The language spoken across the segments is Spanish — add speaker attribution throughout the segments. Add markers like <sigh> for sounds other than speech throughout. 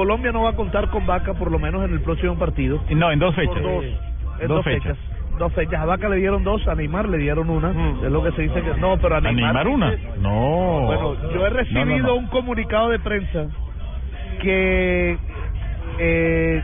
Speaker 1: Colombia no va a contar con Vaca por lo menos en el próximo partido.
Speaker 2: No, en dos fechas.
Speaker 1: Por dos. En
Speaker 2: Dos
Speaker 1: dos,
Speaker 2: fechas.
Speaker 1: fechas. Dos fechas. A Vaca le dieron dos, a Neymar le dieron una. Es lo que se dice que no, pero a
Speaker 2: ¿A
Speaker 1: Neymar.
Speaker 2: Neymar una? No.
Speaker 1: Bueno, yo he recibido
Speaker 2: No, no, no.
Speaker 1: un comunicado de prensa que eh,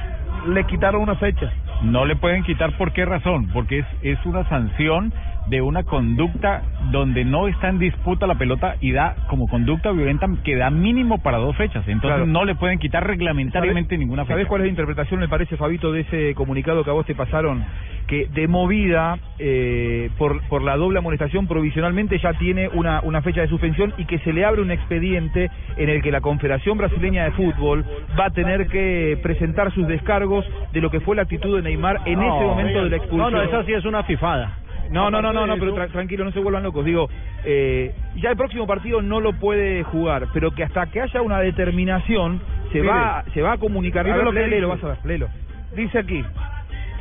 Speaker 1: le quitaron una fecha.
Speaker 2: No le pueden quitar por qué razón, porque es, es una sanción de una conducta donde no está en disputa la pelota y da como conducta violenta que da mínimo para dos fechas. Entonces
Speaker 3: Claro.
Speaker 2: no le pueden quitar reglamentariamente ninguna fecha.
Speaker 3: ¿Sabes cuál es la interpretación, me parece, Fabito, de ese comunicado que a vos te pasaron? Que de movida, eh, por, por la doble amonestación, provisionalmente ya tiene una, una fecha de suspensión y que se le abre un expediente en el que la Confederación Brasileña de Fútbol va a tener que presentar sus descargos de lo que fue la actitud de Neymar en ese momento de la expulsión.
Speaker 4: No, no, eso sí es una fifada.
Speaker 3: No, no, no, no, no, pero tra- tranquilo, no se vuelvan locos. Digo, eh, ya el próximo partido no lo puede jugar, pero que hasta que haya una determinación se
Speaker 1: Mire.
Speaker 3: va se va a comunicar. A ver,
Speaker 1: lo que
Speaker 3: léelo, vas a ver, léelo.
Speaker 1: Dice aquí,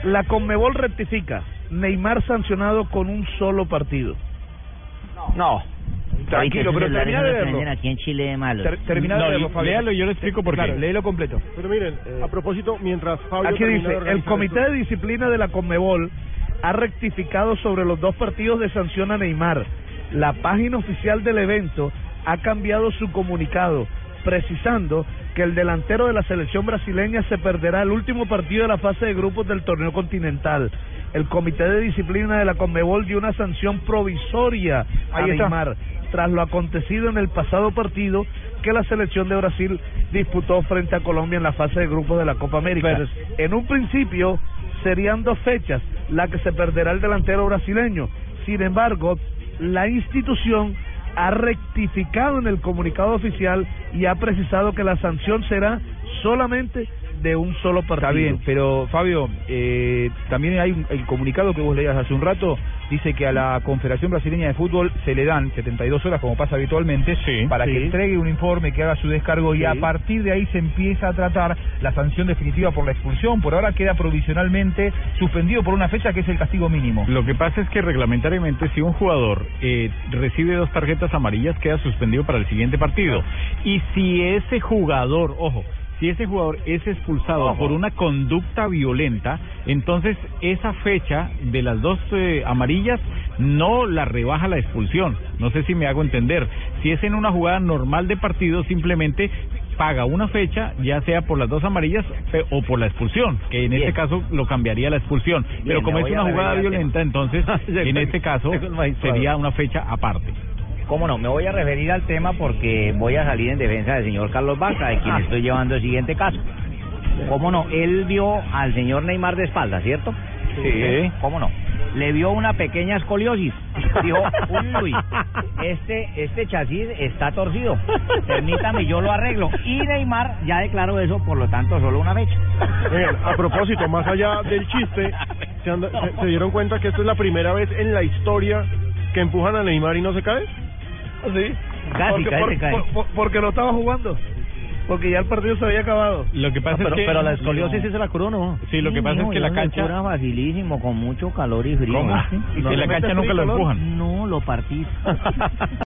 Speaker 1: la Conmebol rectifica, Neymar sancionado con un solo partido.
Speaker 3: No. Tranquilo, pero termina de verlo.
Speaker 5: aquí en Chile de malos.
Speaker 3: Ter- termina
Speaker 2: No,
Speaker 3: de verlo, Fabio.
Speaker 2: léalo y yo le explico por qué.
Speaker 3: Claro, léelo completo.
Speaker 6: Pero miren, a propósito, mientras Fabio
Speaker 1: Aquí dice, el Comité
Speaker 6: esto-
Speaker 1: de Disciplina de la Conmebol ha rectificado sobre los dos partidos de sanción a Neymar. La página oficial del evento ha cambiado su comunicado, precisando que el delantero de la selección brasileña se perderá el último partido de la fase de grupos del torneo continental. El Comité de Disciplina de la Conmebol dio una sanción provisoria a
Speaker 3: Ahí está.
Speaker 1: Neymar tras lo acontecido en el pasado partido que la selección de Brasil disputó frente a Colombia en la fase de grupos de la Copa América. en un principio serían dos fechas la que se perderá el delantero brasileño. Sin embargo, la institución ha rectificado en el comunicado oficial y ha precisado que la sanción será solamente de un solo partido.
Speaker 3: Está bien, pero Fabio, eh, también hay un- el comunicado que vos leías hace un rato, dice que a la Confederación Brasileña de Fútbol se le dan 72 horas, como pasa habitualmente,
Speaker 2: Sí,
Speaker 3: para que entregue un informe, que haga su descargo y a partir de ahí se empieza a tratar la sanción definitiva por la expulsión. Por ahora queda provisionalmente suspendido por una fecha que es el castigo mínimo.
Speaker 2: Lo que pasa es que reglamentariamente si un jugador eh, recibe dos tarjetas amarillas queda suspendido para el siguiente partido. Y si ese jugador, ojo, si ese jugador es expulsado por una conducta violenta, entonces esa fecha de las dos eh, amarillas no la rebaja la expulsión. No sé si me hago entender. Si es en una jugada normal de partido, simplemente paga una fecha, ya sea por las dos amarillas o por la expulsión, que en este caso lo cambiaría la expulsión. Pero como es una jugada violenta, entonces <laughs> en este caso <laughs> sería una fecha aparte.
Speaker 5: ¿Cómo no? Me voy a referir al tema porque voy a salir en defensa del señor Carlos Vaca, de quien estoy llevando el siguiente caso. ¿Cómo no? Él vio al señor Neymar de espalda, ¿cierto?
Speaker 3: Sí.
Speaker 5: ¿Cómo no? Le vio una pequeña escoliosis. Dijo, uy, este, este chasis está torcido. Permítame, yo lo arreglo. Y Neymar ya declaró eso, por lo tanto, solo una fecha.
Speaker 6: Miren, a propósito, más allá del chiste, ¿se, han- se- se dieron cuenta que esta es la primera vez en la historia que empujan a Neymar y no se cae?
Speaker 1: Sí.
Speaker 5: Casi,
Speaker 1: porque,
Speaker 5: casi
Speaker 1: por-
Speaker 5: cae.
Speaker 1: por- por- porque no estaba jugando. Porque ya el partido se había acabado.
Speaker 2: Lo que pasa
Speaker 4: pero,
Speaker 2: es que
Speaker 4: pero la escoliosis sí se la curó, ¿no?
Speaker 2: Sí, lo que pasa es que la cancha
Speaker 5: Cura facilísimo, con mucho calor y frío.
Speaker 2: ¿Cómo?
Speaker 5: ¿viste?
Speaker 2: Y que la cancha nunca lo empujan.
Speaker 5: No, lo partí. <laughs>